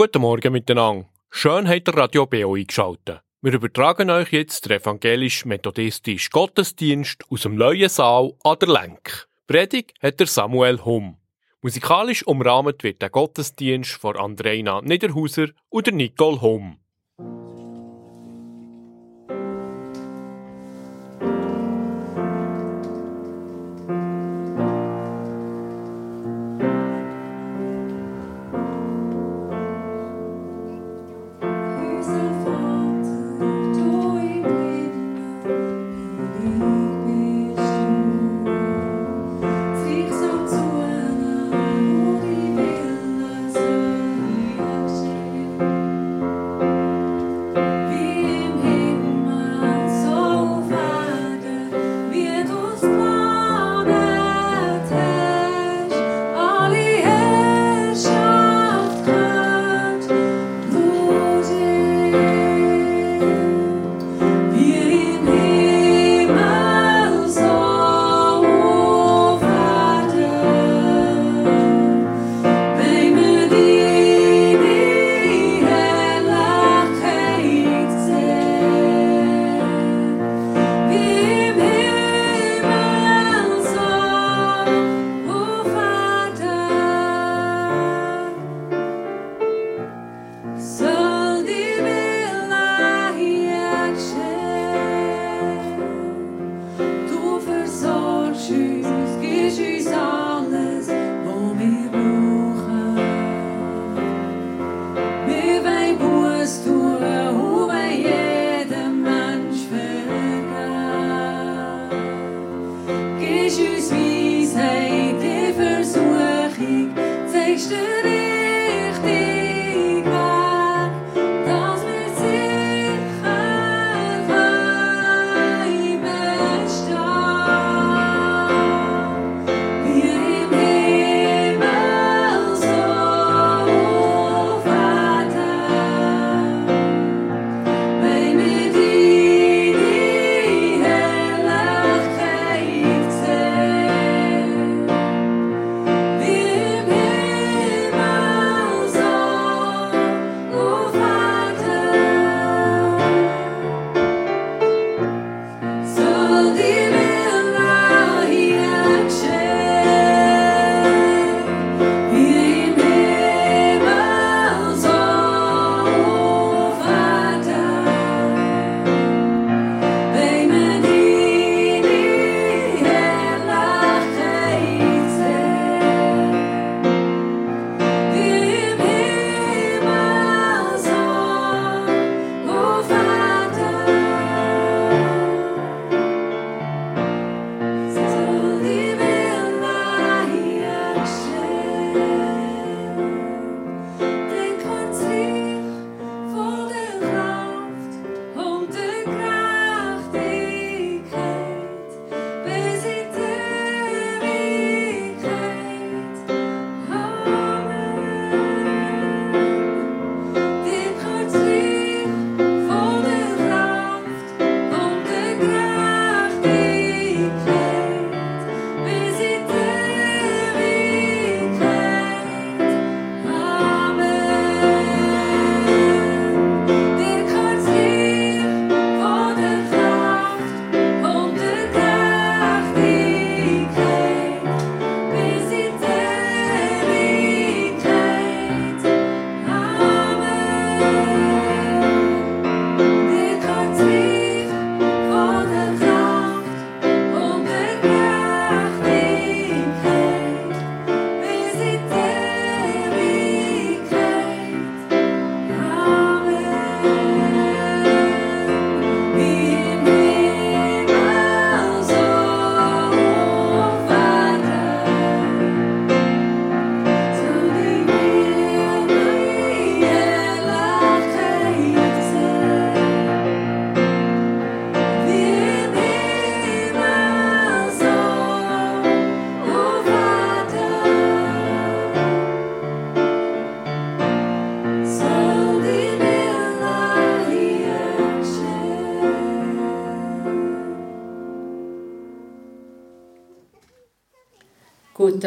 Guten Morgen miteinander. Schön habt ihr Radio BO eingeschaltet. Wir übertragen euch jetzt den evangelisch-methodistischen Gottesdienst aus dem neuen Saal an der Lenk. Predigt hat der Samuel Hum. Musikalisch umrahmt wird der Gottesdienst von Andreina Niederhauser und der Nicole Hum.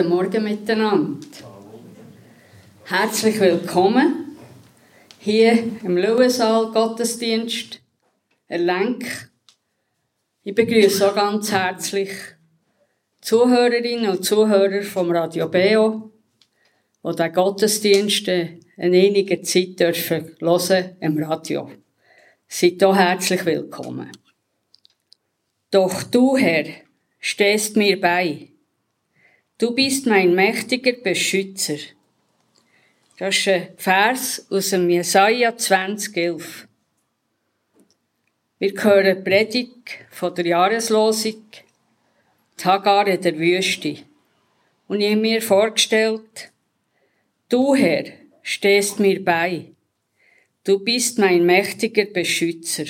Guten Morgen miteinander. Herzlich willkommen hier im Löwensaal Gottesdienst erlenk. Ich begrüße auch ganz herzlich Zuhörerinnen und Zuhörer vom Radio Beo, die den Gottesdienst in einiger Zeit dürfen hören im Radio. Seid hier herzlich willkommen. Doch du, Herr, stehst mir bei. Du bist mein mächtiger Beschützer. Das ist ein Vers aus dem Jesaja 2011. Wir hören die Predigt von der Jahreslosung Hagar in der Wüste. Und ich habe mir vorgestellt, du Herr, stehst mir bei. Du bist mein mächtiger Beschützer.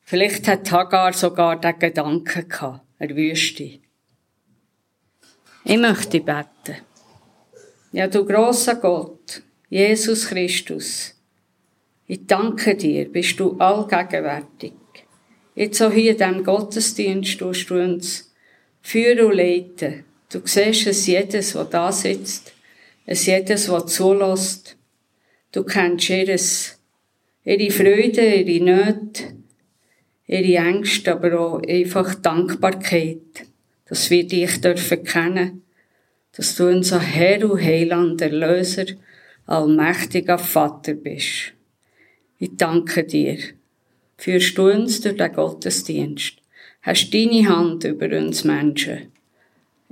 Vielleicht hat Hagar sogar den Gedanken gehabt, er Wüste. Ich möchte beten. Ja, du großer Gott, Jesus Christus, ich danke dir, bist du allgegenwärtig. Jetzt auch hier in diesem Gottesdienst tust du uns führen und leiten. Du siehst es jedes, was da sitzt, es jedes, was zulässt. Du kennst ihres, ihre Freude, ihre Nöte, ihre Ängste, aber auch einfach Dankbarkeit, dass wir dich dürfen kennen dass du unser Herr und Heiland, Erlöser, allmächtiger Vater bist. Ich danke dir. Führst du uns durch den Gottesdienst. Hast deine Hand über uns Menschen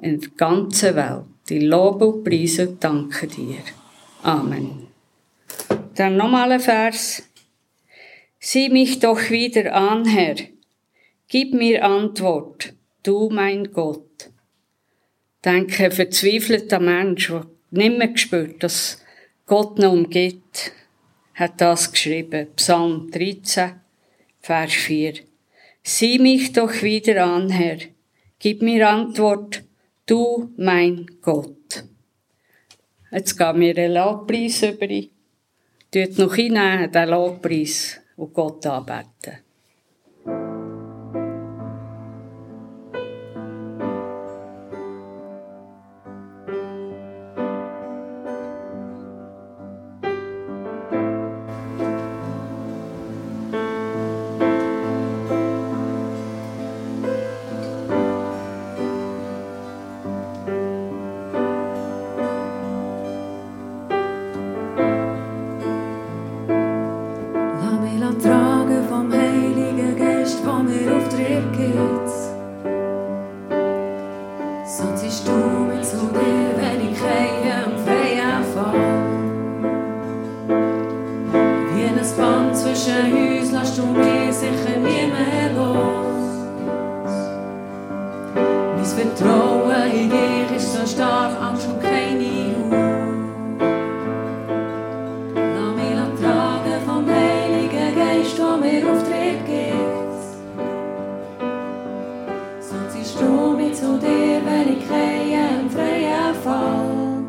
in der ganzen Welt. Die Lobe und Preise danke dir. Amen. Dann nochmal ein Vers. Sieh mich doch wieder an, Herr. Gib mir Antwort, du mein Gott denke, ein verzweifelter Mensch, der nicht mehr spürt, dass Gott noch umgeht, hat das geschrieben. Psalm 13, Vers 4. Sieh mich doch wieder an, Herr. Gib mir Antwort, du mein Gott. Jetzt gehen wir einen Lobpreis über. Tut noch hinein den Lobpreis und Gott anbeten. vertrouwen, in dich ist so stark, Angst und keine Ruhe. Lass mich tragen vom Heiligen Geist, der mir Auftrieb gibt. Sonst ist du mich zu dir, wenn ich kreie im freien Fall.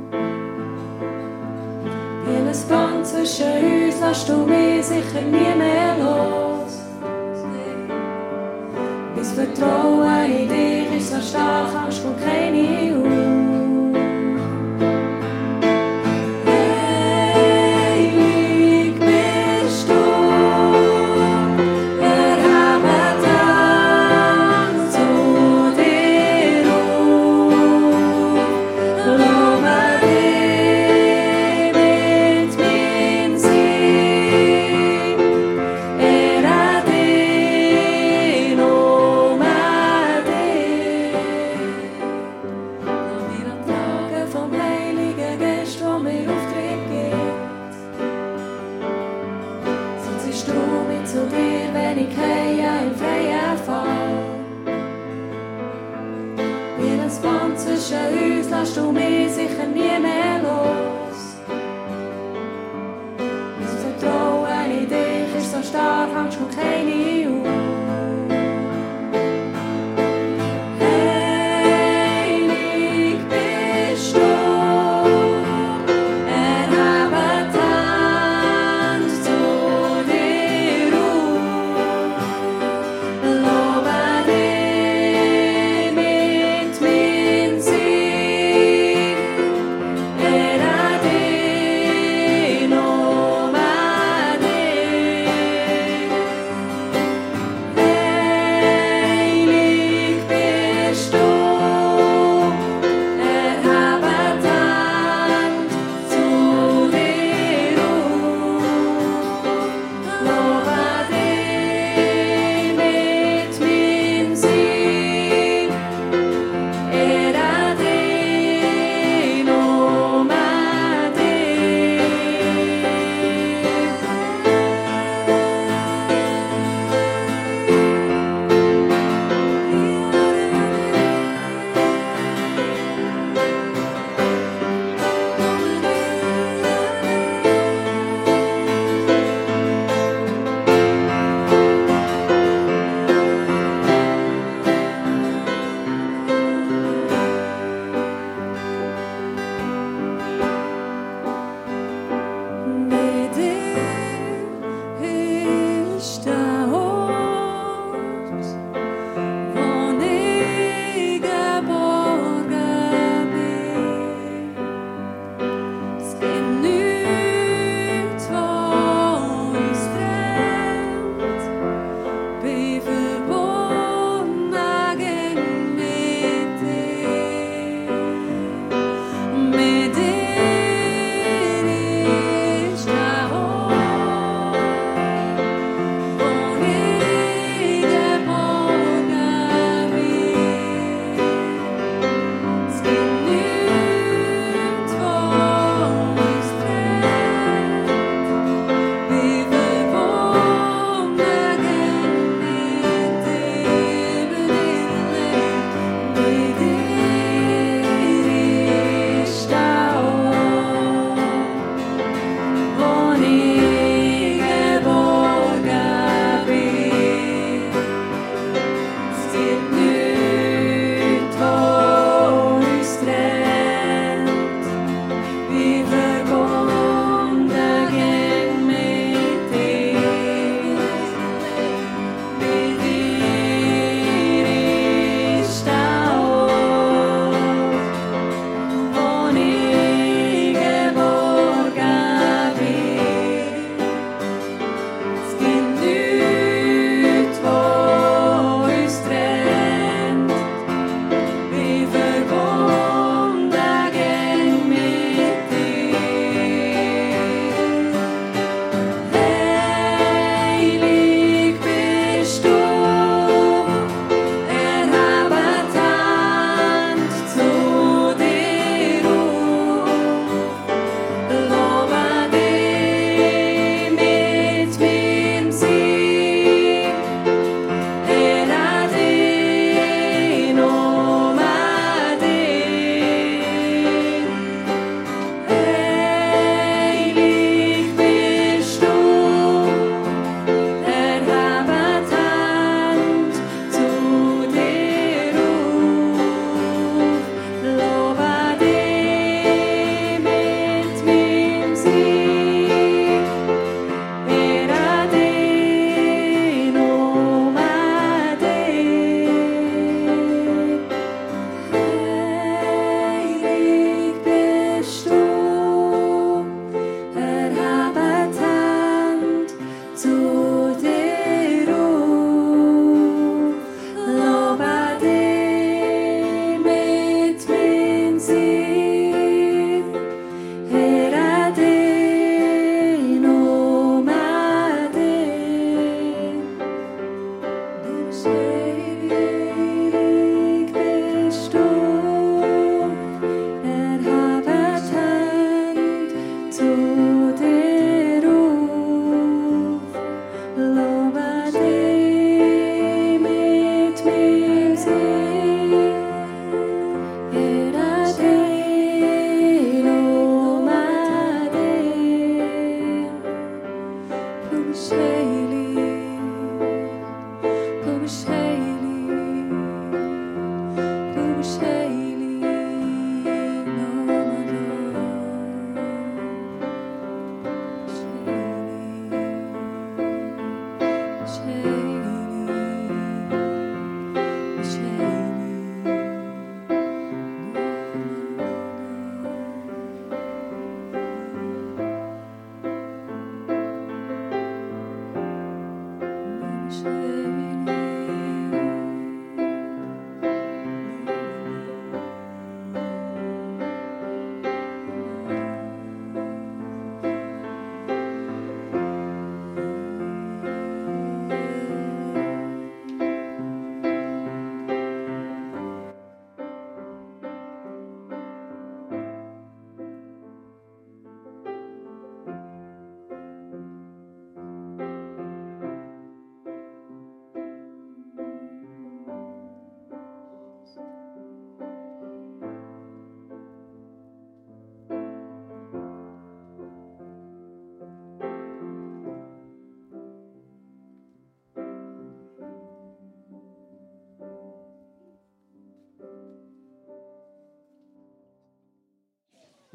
Wie ein Band zwischen uns, lass du mich sicher nie mehr los. Bis Vertrauen nicht so stark, Anspruch keine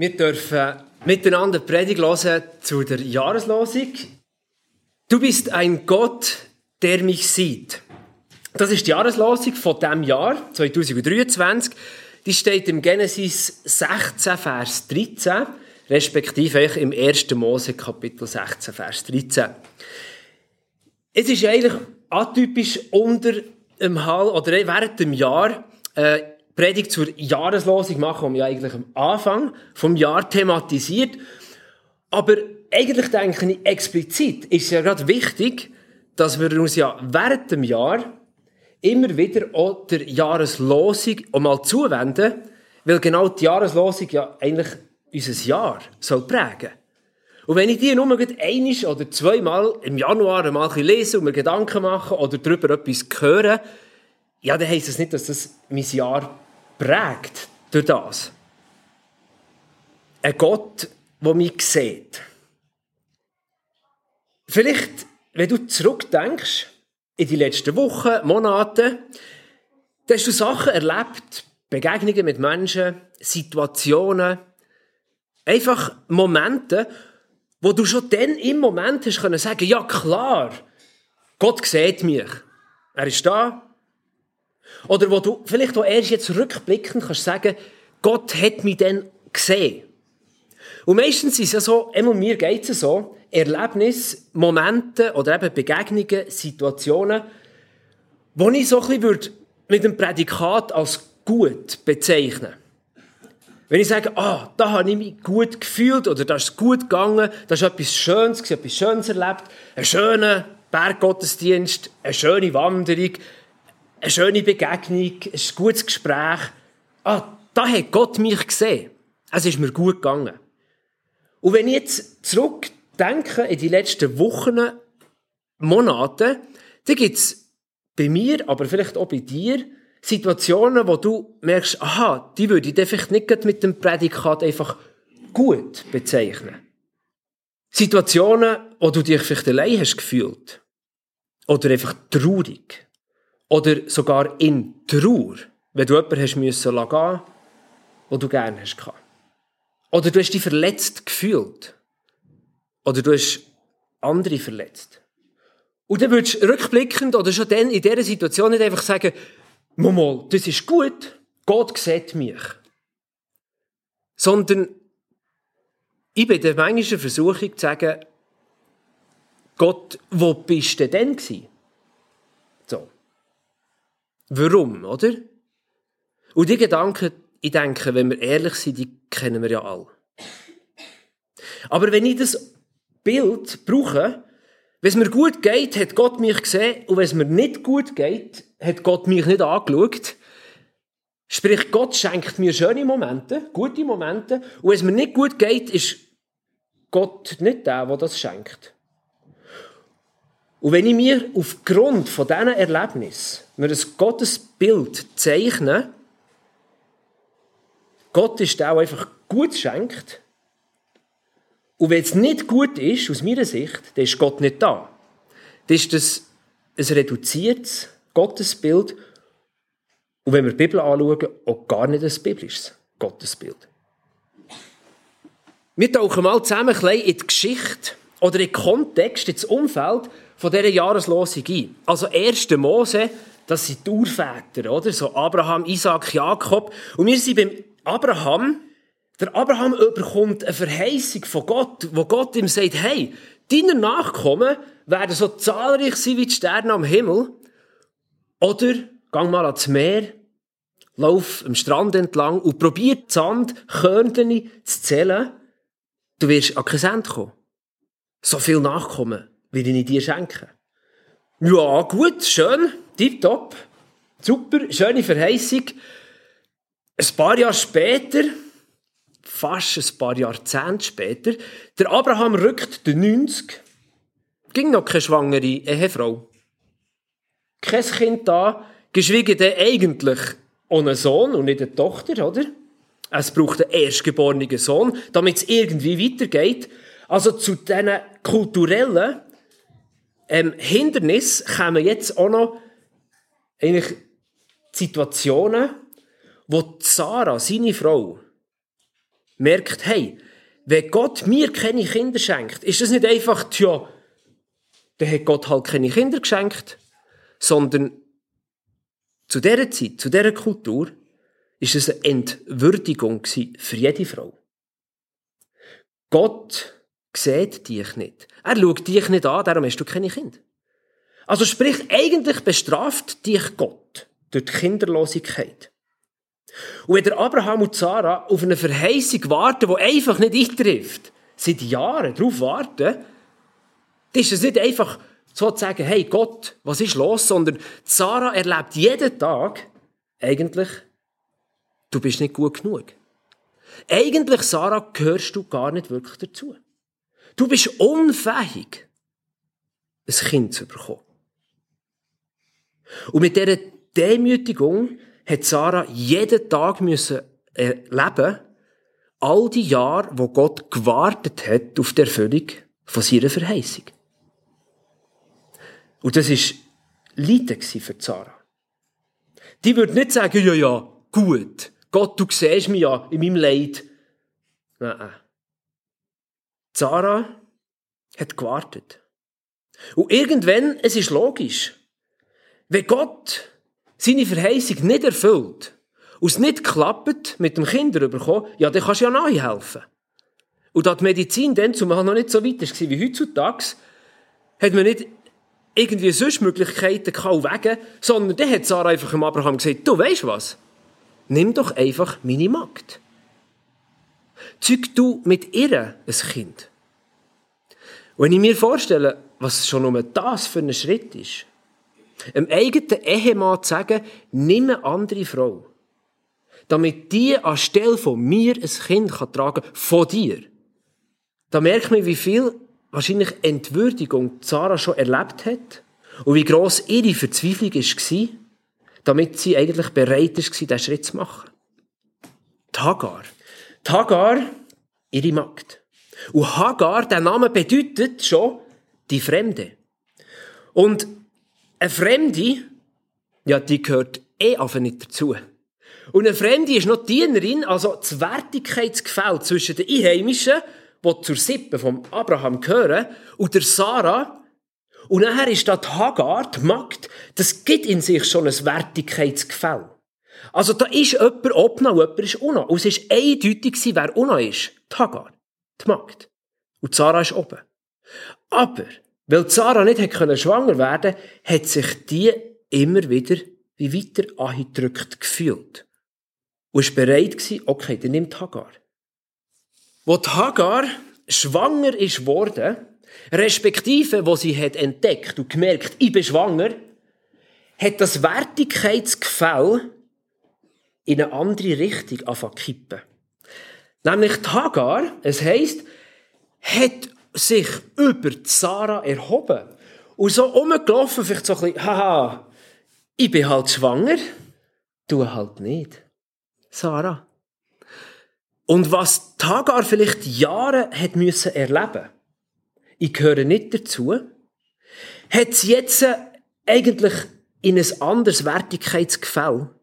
Wir dürfen miteinander Predigt hören zu der Jahreslosung. Du bist ein Gott, der mich sieht. Das ist die Jahreslosung von dem Jahr 2023. Die steht im Genesis 16, Vers 13, respektive im 1. Mose Kapitel 16, Vers 13. Es ist eigentlich atypisch unter dem Hall oder während dem Jahr äh, Predigt zur Jahreslosung machen, die wir eigentlich am Anfang vom Jahr thematisiert. Aber eigentlich denke ich explizit ist es ja gerade wichtig, dass wir uns ja während dem Jahr immer wieder auch der Jahreslosung einmal zuwenden, weil genau die Jahreslosung ja eigentlich unser Jahr soll prägen. Und wenn ich die nur einmal oder zweimal im Januar einmal lese und mir Gedanken mache oder darüber etwas höre, ja, dann heisst das nicht, dass das mein Jahr prägt durch das. Ein Gott, der mich sieht. Vielleicht, wenn du zurückdenkst, in die letzten Wochen, Monate, dann hast du Sachen erlebt, Begegnungen mit Menschen, Situationen, einfach Momente, wo du schon dann im Moment hast können sagen, ja klar, Gott sieht mich. Er ist da, oder wo du vielleicht auch erst jetzt rückblickend kannst sagen, Gott hat mich dann gesehen. Und meistens ist es ja so, einmal mir geht es so, Erlebnisse, Momente oder eben Begegnungen, Situationen, wo ich so ein bisschen mit dem Prädikat als gut bezeichnen Wenn ich sage, ah, da habe ich mich gut gefühlt oder da ist es gut gegangen, da ist etwas Schönes, etwas Schönes erlebt, einen schönen Berggottesdienst, eine schöne Wanderung, eine schöne Begegnung, ein gutes Gespräch. Ah, da hat Gott mich gesehen. Es ist mir gut gegangen. Und wenn ich jetzt zurückdenke in die letzten Wochen, Monate, dann gibt es bei mir, aber vielleicht auch bei dir, Situationen, wo du merkst, aha, die würde ich vielleicht nicht mit dem Prädikat einfach gut bezeichnen. Situationen, wo du dich vielleicht allein hast gefühlt. Oder einfach traurig. Oder sogar in Trauer, wenn du jemanden hast müssen gehen, wo du gerne hast. Oder du hast dich verletzt gefühlt. Oder du hast andere verletzt. Und dann würdest du rückblickend oder schon dann in dieser Situation nicht einfach sagen, Momo, das ist gut, Gott sieht mich. Sondern ich bin der manchmal Versuchung zu sagen, Gott, wo bist du denn gewesen? Warum, oder? Und die Gedanken, ich denke, wenn wir ehrlich sind, die kennen wir ja alle. Aber wenn ich das Bild brauche, wenn es mir gut geht, hat Gott mich gesehen, und wenn es mir nicht gut geht, hat Gott mich nicht angeschaut. Sprich, Gott schenkt mir schöne Momente, gute Momente, und wenn es mir nicht gut geht, ist Gott nicht der, der das schenkt. Und wenn ich mir aufgrund von diesen Erlebnissen mir ein Gottesbild zeichne, Gott ist der einfach gut schenkt, und wenn es nicht gut ist, aus meiner Sicht, dann ist Gott nicht da. Dann ist das ein reduziertes Gottesbild und wenn wir die Bibel anschauen, auch gar nicht ein biblisches Gottesbild. Wir tauchen mal zusammen ein bisschen in die Geschichte oder in den Kontext, ins Umfeld von dieser Jahreslosung ein. Also 1. Mose, das sind die Urväter, oder? So Abraham, Isaac, Jakob. Und wir sind beim Abraham. Der Abraham bekommt eine Verheißung von Gott, wo Gott ihm sagt, hey, deine Nachkommen werden so zahlreich sein wie die Sterne am Himmel. Oder gang mal ans Meer, lauf am Strand entlang und probier die Sandkörnchen zu zählen. Du wirst an kein Ende kommen. So viel Nachkommen will ich dir schenken. Ja, gut, schön, tipptopp. Super, schöne Verheißung. Ein paar Jahre später, fast ein paar Jahrzehnte später, der Abraham rückt den 90, ging noch keine schwangere Ehefrau. Kein Kind da, geschwiegen denn eigentlich ohne Sohn und nicht eine Tochter, oder? Es braucht einen erstgeborenen Sohn, damit es irgendwie weitergeht. Also zu diesen kulturellen ähm, Hindernissen kommen jetzt auch noch eigentlich Situationen, wo Sarah, seine Frau, merkt, hey, wenn Gott mir keine Kinder schenkt, ist das nicht einfach, tja, dann hat Gott halt keine Kinder geschenkt, sondern zu dieser Zeit, zu dieser Kultur, ist es eine Entwürdigung für jede Frau. Gott sieht dich nicht. Er schaut dich nicht an, darum hast du keine Kinder. Also sprich, eigentlich bestraft dich Gott durch die Kinderlosigkeit. Und wenn der Abraham und Sarah auf eine Verheißung warten, die einfach nicht eintrifft, seit Jahren darauf warten, dann ist es nicht einfach so zu sagen, hey Gott, was ist los, sondern Sarah erlebt jeden Tag eigentlich, du bist nicht gut genug. Eigentlich, Sarah, gehörst du gar nicht wirklich dazu. Du bist unfähig, ein Kind zu bekommen. Und mit dieser Demütigung hat Sarah jeden Tag erleben, all die Jahre, wo Gott gewartet hat auf die Erfüllung von seiner Verheißung. Und das war Leiden für Sarah. Die würde nicht sagen, ja, ja, gut, Gott, du siehst mich ja in meinem Leid. Nein. Sarah hat gewartet. Und irgendwann, es ist logisch, wenn Gott seine Verheißung nicht erfüllt und es nicht klappt mit dem Kinder bekommen, ja, dann kannst du ja nachhelfen. Und da die Medizin dann zumal noch nicht so weit war wie heutzutage, hat man nicht irgendwie sonst Möglichkeiten kaum wegen, sondern dann hat Sarah einfach dem Abraham gesagt, du weißt was? Nimm doch einfach meine Magd. Zeug du mit ihr ein Kind. Und wenn ich mir vorstelle, was schon nur das für ein Schritt ist, einem eigenen Ehemann zu sagen, nimm eine andere Frau. Damit die anstelle von mir ein Kind kann tragen von dir. Da merkt man, wie viel wahrscheinlich Entwürdigung Sarah schon erlebt hat und wie gross ihre Verzweiflung war, damit sie eigentlich bereit war, diesen Schritt zu machen. Tagar. Tagar, ihre Magd. Und Hagar, der Name bedeutet schon die Fremde. Und eine Fremde, ja, die gehört eh einfach nicht dazu. Und eine Fremde ist noch Dienerin, also das Wertigkeitsgefälle zwischen den Einheimischen, die zur Sippe vom Abraham gehören, und der Sarah. Und nachher ist da die Hagar, die Magd, das gibt in sich schon ein Wertigkeitsgefälle. Also da ist jemand oben und jemand ist unten. Und es war eindeutig, wer unten ist. Die Hagar, die Magd. Und Sarah ist oben. Aber weil Sarah nicht hätte schwanger werden hat sich die immer wieder wie weiter angedrückt gefühlt. Und war bereit okay, dann nimmt Hagar. Wo die Hagar schwanger ist worden, respektive, wo sie hat entdeckt und gemerkt, ich bin schwanger, hat das Wertigkeitsgefälle in eine andere Richtung anfangen kippen. Nämlich Hagar, es heisst, hat sich über Sarah erhoben. Und so rumgelaufen, vielleicht so ein bisschen, haha, ich bin halt schwanger, du halt nicht. Sarah. Und was Tagar vielleicht Jahre hat müssen erleben, ich gehöre nicht dazu, hat sie jetzt eigentlich in ein anderes Wertigkeitsgefälle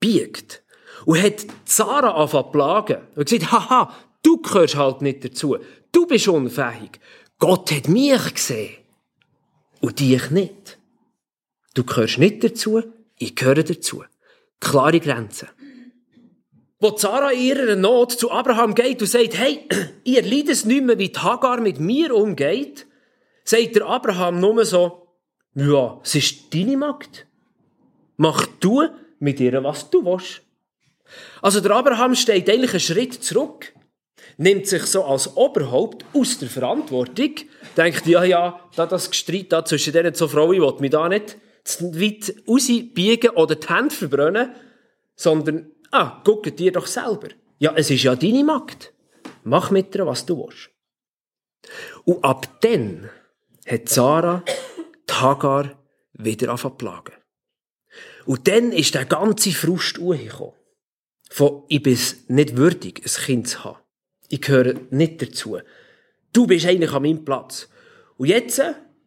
biegt. Und hat Sarah angefangen plagen. Und gesagt, haha, du gehörst halt nicht dazu. Du bist unfähig. Gott hat mich gesehen. Und dich nicht. Du gehörst nicht dazu, ich gehöre dazu. Klare Grenzen. Wo Sarah in ihrer Not zu Abraham geht und sagt, hey, ihr leidet es nicht mehr, wie Hagar mit mir umgeht, sagt der Abraham nur so, ja, es ist deine Magd. Mach du mit ihr, was du willst. Also der Abraham steht eigentlich einen Schritt zurück, nimmt sich so als Oberhaupt aus der Verantwortung, denkt, ja, ja, da das Gestreit da zwischen diesen zwei Frauen, ich will mich da nicht zu weit rausbiegen oder die Hände verbrennen, sondern, ah, guck dir doch selber. Ja, es ist ja deine Magd. Mach mit ihr, was du willst. Und ab dann hat Sarah die Hagar wieder angefangen plagen. Und dann ist der ganze Frust hochgekommen. Von, ich bin nicht würdig, ein Kind zu haben. Ich gehöre nicht dazu. Du bist eigentlich an meinem Platz. Und jetzt,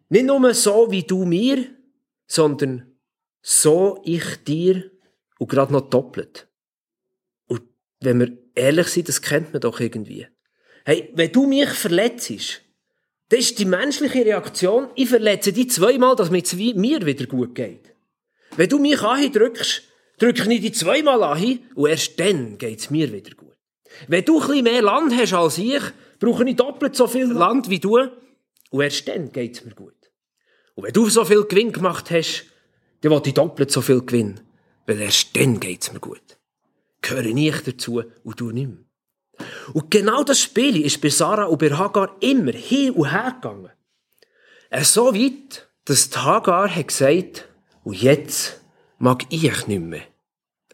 nicht nur so wie du mir, sondern so ich dir und gerade noch doppelt. Und wenn wir ehrlich sind, das kennt man doch irgendwie. Hey, wenn du mich verletzt, das ist die menschliche Reaktion, ich verletze dich zweimal, damit es mir wieder gut geht. Wenn du mich drückst, drücke ich dich zweimal an und erst dann geht es mir wieder gut. Wenn du ein mehr Land hast als ich, brauche ich doppelt so viel Land wie du und erst dann geht es mir gut. Und wenn du so viel Gewinn gemacht hast, dann will ich doppelt so viel Gewinn, weil erst dann geht es mir gut. Gehöre ich dazu und du nicht mehr. Und genau das Spiel ist bei Sarah und bei Hagar immer hin und her gegangen. Er so weit, dass die Hagar hat gesagt, und jetzt mag ich nicht mehr.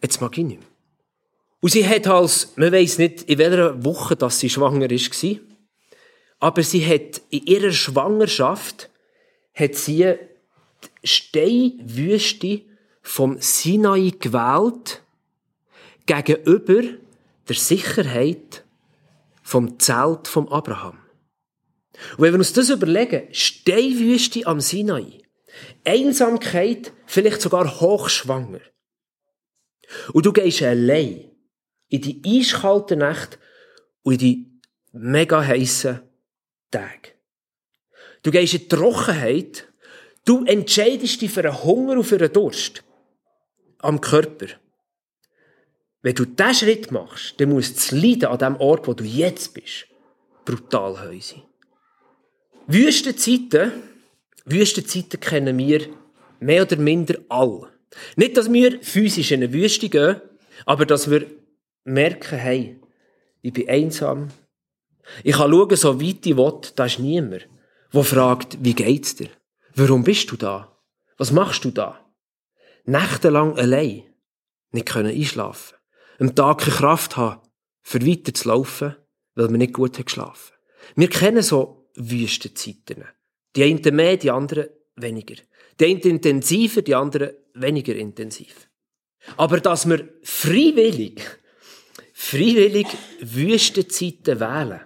Jetzt mag ich nicht mehr. Und sie hat als, man weiss nicht, in welcher Woche dass sie schwanger war, aber sie hat in ihrer Schwangerschaft, hat sie die Steinwüste vom Sinai gewählt, gegenüber der Sicherheit vom Zelt vom Abraham. Und wenn wir uns das überlegen, Steinwüste am Sinai, Einsamkeit, vielleicht sogar hochschwanger. Und du gehst allein in die eiskalten Nacht und in die mega heissen Tage. Du gehst in die Trockenheit, du entscheidest dich für einen Hunger und für einen Durst am Körper. Wenn du diesen Schritt machst, dann muss das Leiden an dem Ort, wo du jetzt bist, brutal heu sein. Wüstenzeiten, Wüstenzeiten kennen wir mehr oder minder alle. Nicht, dass wir physisch in eine Wüste gehen, aber dass wir merken, hey, ich bin einsam. Ich kann schauen, so weit ich will, da ist niemand, der fragt, wie geht's dir? Warum bist du da? Was machst du da? Nächtelang allein, nicht können einschlafen am Tag keine Kraft haben, für weiter zu laufen, weil man nicht gut hat geschlafen. Wir kennen so Wüstenzeiten. Die einen mehr, die anderen weniger. Die einen intensiver, die anderen weniger intensiv. Aber dass wir freiwillig, freiwillig Wüstenzeiten wählen,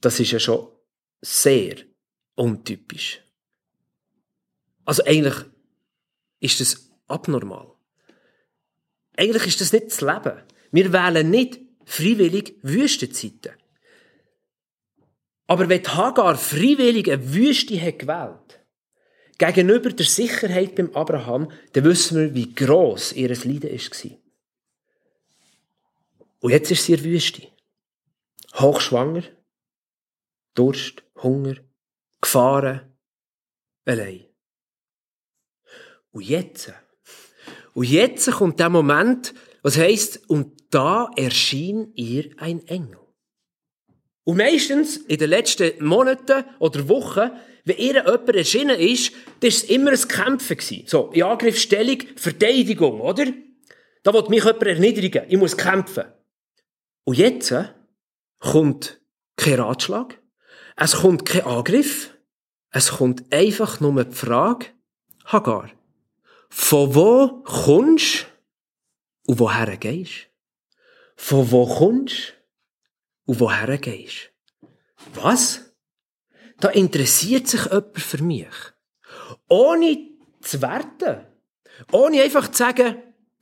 das ist ja schon sehr untypisch. Also eigentlich ist das abnormal. Eigentlich ist das nicht das Leben. Wir wählen nicht freiwillig Wüstenzeiten. Aber wenn Hagar freiwillig eine Wüste hat gewählt, gegenüber der Sicherheit beim Abraham, dann wissen wir, wie gross ihr Leiden war. Und jetzt ist sie in Wüste. Hochschwanger, Durst, Hunger, Gefahren, allein. Und jetzt und jetzt kommt der Moment, was heißt, und da erschien ihr ein Engel. Und meistens in den letzten Monaten oder Wochen, wenn ihr jemand erschienen ist, das ist immer ein Kämpfen. So, in Angriffsstellung, Verteidigung, oder? Da will mich jemand erniedrigen. Ich muss kämpfen. Und jetzt äh, kommt kein Ratschlag. Es kommt kein Angriff. Es kommt einfach nur die Frage, Hagar, von wo kommst und woher gehst? Von wo kommst und woher gehst? Was? Da interessiert sich jemand für mich. Ohne zu werten. Ohne einfach zu sagen,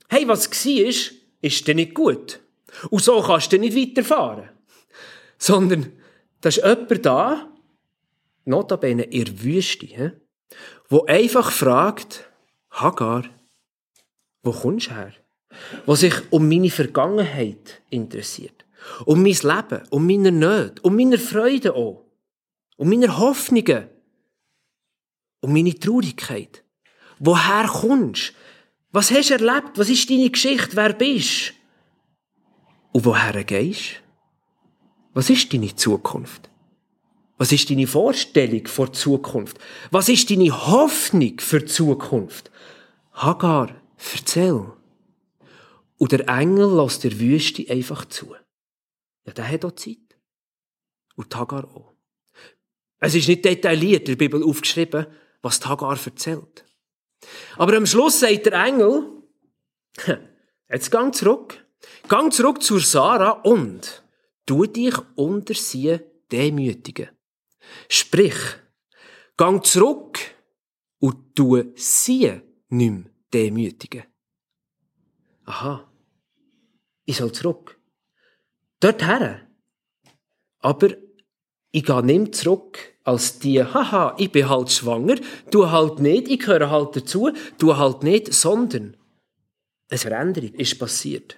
hey, was war, ist, dir nicht gut. Und so kannst du nicht weiterfahren. Sondern, da ist jemand da, notabene in der Wüste, wo einfach fragt, Hagar, wo kommst du her? Wo sich um meine Vergangenheit interessiert. Um mein Leben, um meine Nöte, um meine Freude auch. und meiner Hoffnungen und meine Traurigkeit. Woher kommst? Was hast du erlebt? Was ist deine Geschichte? Wer bist? Und woher gehst? Was ist deine Zukunft? Was ist deine Vorstellung vor Zukunft? Was ist deine Hoffnung für Zukunft? Hagar, erzähl. Und der Engel lässt der Wüste einfach zu. Ja, der hat auch Zeit. Und Hagar auch. Es ist nicht detailliert in der Bibel aufgeschrieben, was Hagar erzählt. Aber am Schluss sagt der Engel, jetzt gang zurück. Gang zurück zur Sarah und tu dich unter sie demütigen. Sprich, gang zurück und tu sie nicht mehr demütigen. Aha. Ich soll zurück. Dorthin. Aber ich gehe nicht zurück als die, haha, ich bin halt schwanger, du halt nicht, ich gehöre halt dazu, du halt nicht, sondern eine Veränderung ist passiert.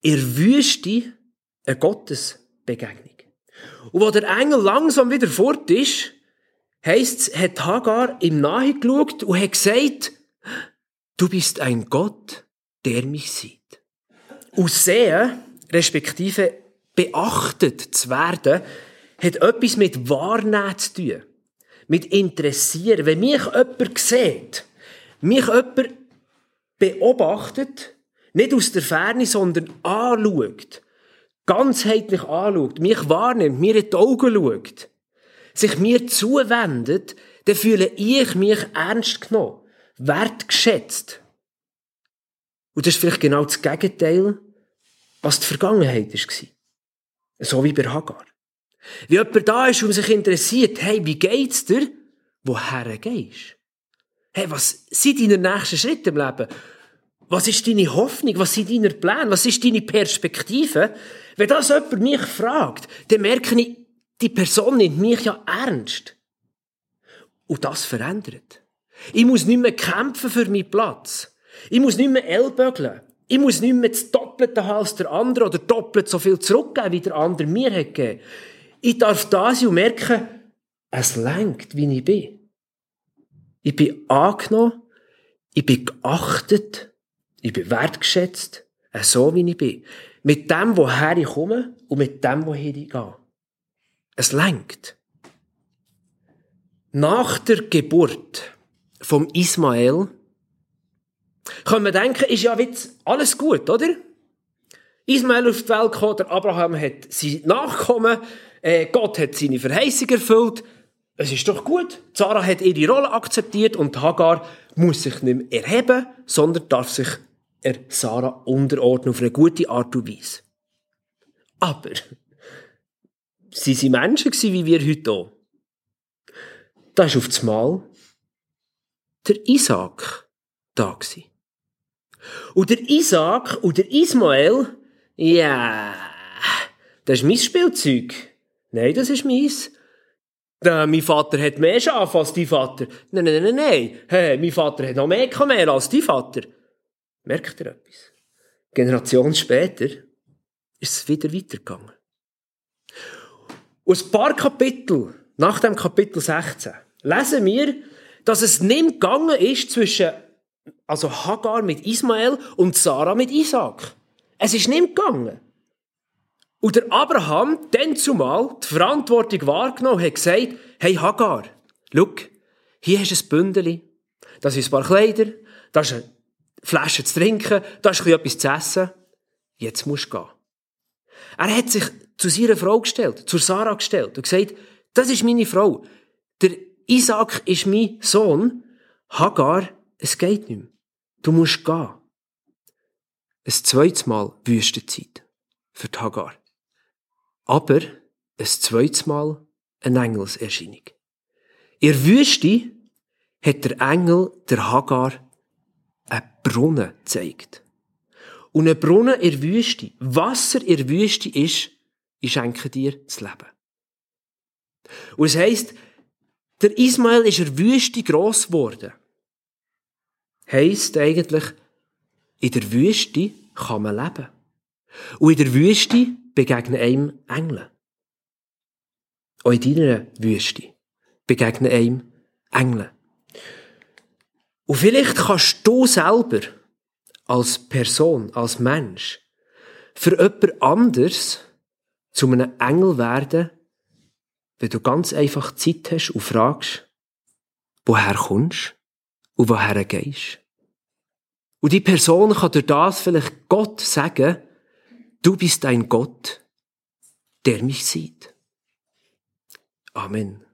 In Wüste eine Gottesbegegnung. Und wo der Engel langsam wieder fort ist, heisst es, hat Hagar ihm nahe geschaut und hat gesagt, du bist ein Gott, der mich sieht. Und sehen, respektive beachtet zu werden, hat etwas mit Wahrnehmen zu tun. Mit Interessieren. Wenn mich jemand sieht, mich jemand beobachtet, nicht aus der Ferne, sondern anschaut, ganzheitlich anschaut, mich wahrnimmt, mir in die Augen schaut, sich mir zuwendet, dann fühle ich mich ernst genommen, wertgeschätzt. Und das ist vielleicht genau das Gegenteil, was die Vergangenheit war. So wie bei Hagar. Wie jemand da ist und sich interessiert, hey, wie geht's dir? Woher gehst? Hey, was sind deine nächsten Schritte im Leben? Was ist deine Hoffnung? Was sind deine Pläne? Was ist deine Perspektive? Wenn das jemand mich fragt, dann merke ich, die Person nimmt mich ja ernst. Und das verändert. Ich muss nicht mehr kämpfen für meinen Platz. Ich muss nicht mehr ellbögeln. Ich muss nicht mehr das Doppelte haben als der andere oder doppelt so viel zurückgeben, wie der andere mir hat gegeben. Ich darf da sein und merken, es lenkt, wie ich bin. Ich bin angenommen, ich bin geachtet, ich bin wertgeschätzt, so wie ich bin. Mit dem, woher ich komme und mit dem, woher ich gehe. Es lenkt. Nach der Geburt vom Ismael können wir denken, ist ja jetzt alles gut, oder? Ismael auf die Welt gekommen, der Abraham hat sein Nachkommen, äh, Gott hat seine Verheißung erfüllt. Es ist doch gut. Sarah hat ihre Rolle akzeptiert und Hagar muss sich nicht mehr erheben, sondern darf sich er Sarah unterordnen auf eine gute Art und Weise. Aber sie waren Menschen wie wir heute auch. Da ist auf das Mal der Isaac da gewesen. Und der Isaac und der Ismael, ja, das ist mein Spielzeug. Nein, das ist meins. Äh, mein Vater hat mehr Schafe als dein Vater. Nein, nein, nein, nein. Hey, mein Vater hat noch mehr Kamel als dein Vater. Merkt ihr etwas? Generation später ist es wieder weitergegangen. Und ein paar Kapitel nach dem Kapitel 16 lesen wir, dass es nicht gegangen ist zwischen also Hagar mit Ismael und Sarah mit Isaac. Es ist nicht gegangen. Und der Abraham, dann zumal, die Verantwortung wahrgenommen, hat gesagt, hey Hagar, schau, hier hast du ein Bündeli, das ist ein paar Kleider, das ist eine Flasche zu trinken, das ist etwas zu essen, jetzt musst du gehen. Er hat sich zu seiner Frau gestellt, zu Sarah gestellt und gesagt, das ist meine Frau, der Isaac ist mein Sohn, Hagar, es geht nicht mehr. Du musst gehen. Ein zweites Mal Wüstenzeit für die Hagar. Aber ein zweites Mal eine Engelserscheinung. In Wüste hat der Engel der Hagar einen Brunnen gezeigt. Und ein Brunnen in der Wüste, Wasser in der Wüste ist, ich schenke dir das Leben. Und es heisst, der Ismael ist in der Wüste gross geworden. Heisst eigentlich, in der Wüste kann man leben. Und in der Wüste begegnen einem Engel. Auch in deiner Wüste begegnen einem Engel. Und vielleicht kannst du selber als Person, als Mensch, für jemand anders zu einem Engel werden, wenn du ganz einfach Zeit hast und fragst, woher kommst und woher gehst. Und die Person kann durch das vielleicht Gott sagen, du bist ein Gott, der mich sieht. Amen.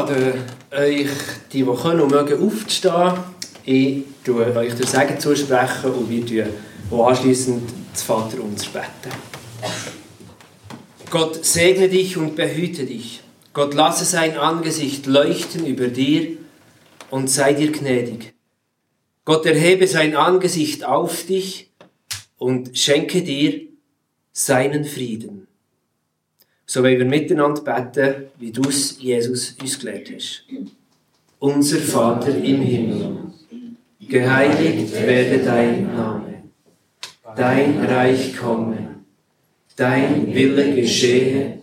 Lade euch, die, die können und mögen, aufzustehen. Ich tue euch den Segen zusprechen und wir tun anschließend das Vater uns beten. Gott segne dich und behüte dich. Gott lasse sein Angesicht leuchten über dir und sei dir gnädig. Gott erhebe sein Angesicht auf dich und schenke dir seinen Frieden. So wollen wir miteinander beten, wie du es Jesus uns gelehrt hast. Unser Vater im Himmel, geheiligt werde dein Name, dein Reich komme, dein Wille geschehe,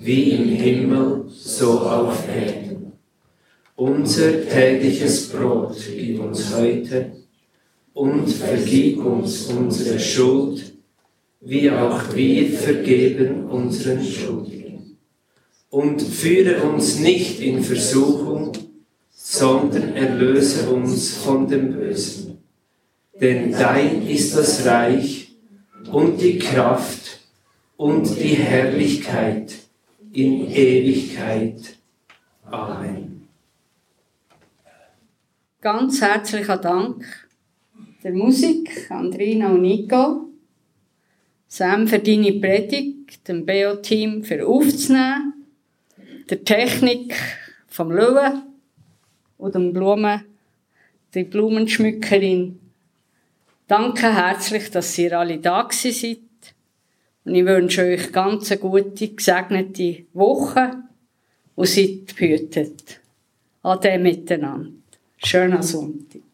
wie im Himmel, so auf Erden. Unser tägliches Brot gib uns heute und vergib uns unsere Schuld, wie auch wir vergeben unseren Schuldigen. Und führe uns nicht in Versuchung, sondern erlöse uns von dem Bösen. Denn dein ist das Reich und die Kraft und die Herrlichkeit in Ewigkeit. Amen. Ganz herzlichen Dank der Musik, Andrina und Nico, Sam für deine Predigt, dem BO-Team für aufzunehmen, der Technik vom Löwen und dem Blumen, die Blumenschmückerin. Danke herzlich, dass ihr alle da seid. Und ich wünsche euch ganz eine gute, gesegnete Woche und seid behütet. Ade miteinander. Schöner Sonntag.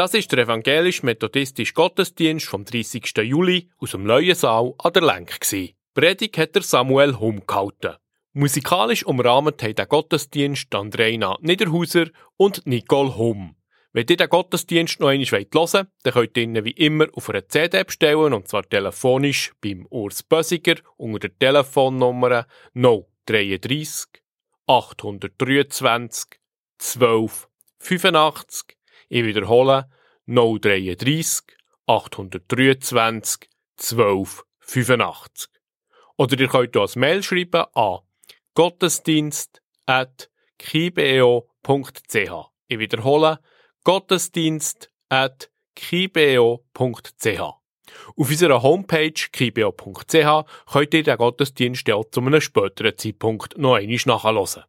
Das ist der evangelisch-methodistische Gottesdienst vom 30. Juli aus dem Leuensaal an der Lenk. Predigt hat der Samuel Hum gehalten. Musikalisch umrahmt haben den Gottesdienst Andreina Niederhauser und Nicole Hum. Wenn ihr den Gottesdienst noch einmal hören wollt, dann könnt ihr ihn wie immer auf einer CD bestellen, und zwar telefonisch beim Urs Bösiger unter der Telefonnummer 033 823 12 85 ich wiederhole 033 823 12 85. Oder ihr könnt uns Mail schreiben an gottesdienst.kibeo.ch. Ich wiederhole gottesdienst.kibeo.ch. Auf unserer Homepage kibeo.ch könnt ihr den Gottesdienst auch zu einem späteren Zeitpunkt noch einmal nachhören.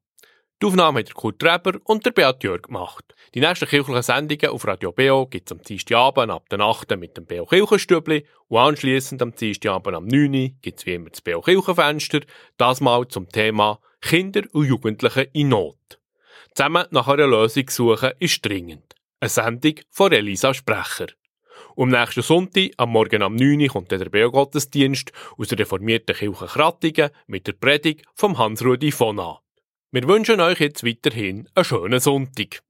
Die Aufnahme hat der Kurt Treber und der Beat Jörg gemacht. Die nächsten kirchlichen Sendungen auf Radio Beo gibt es am Dienstagabend ab der 8. mit dem Beo Kirchenstübli und anschliessend am Dienstagabend am 9. gibt es wie immer das Beo Kirchenfenster, das mal zum Thema Kinder und Jugendliche in Not. Zusammen nach einer Lösung suchen ist dringend. Eine Sendung von Elisa Sprecher. am nächsten Sonntag, am Morgen am 9. kommt der Beo-Gottesdienst aus der reformierten Kirche Krattingen mit der Predigt vom Hans-Rudi von an. Wir wünschen euch jetzt weiterhin einen schönen Sonntag.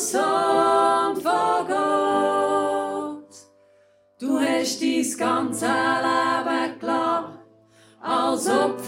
Sand von Gott. Du hast dein ganze Leben gelassen, als ob